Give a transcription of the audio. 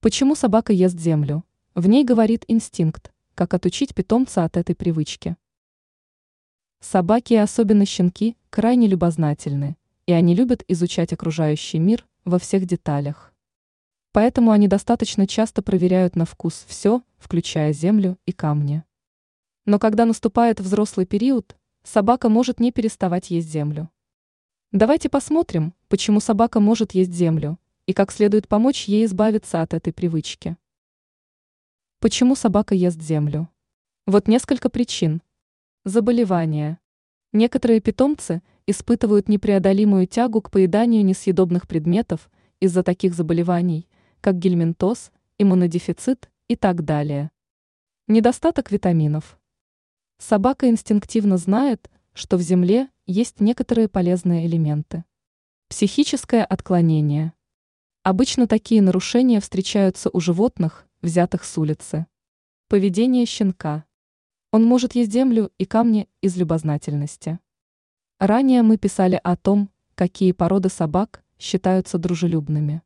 Почему собака ест землю? В ней говорит инстинкт, как отучить питомца от этой привычки. Собаки, и особенно щенки, крайне любознательны, и они любят изучать окружающий мир во всех деталях. Поэтому они достаточно часто проверяют на вкус все, включая землю и камни. Но когда наступает взрослый период, собака может не переставать есть землю. Давайте посмотрим, почему собака может есть землю, и как следует помочь ей избавиться от этой привычки. Почему собака ест землю? Вот несколько причин. Заболевания. Некоторые питомцы испытывают непреодолимую тягу к поеданию несъедобных предметов из-за таких заболеваний, как гельминтоз, иммунодефицит и так далее. Недостаток витаминов. Собака инстинктивно знает, что в земле есть некоторые полезные элементы. Психическое отклонение. Обычно такие нарушения встречаются у животных, взятых с улицы. Поведение щенка. Он может есть землю и камни из любознательности. Ранее мы писали о том, какие породы собак считаются дружелюбными.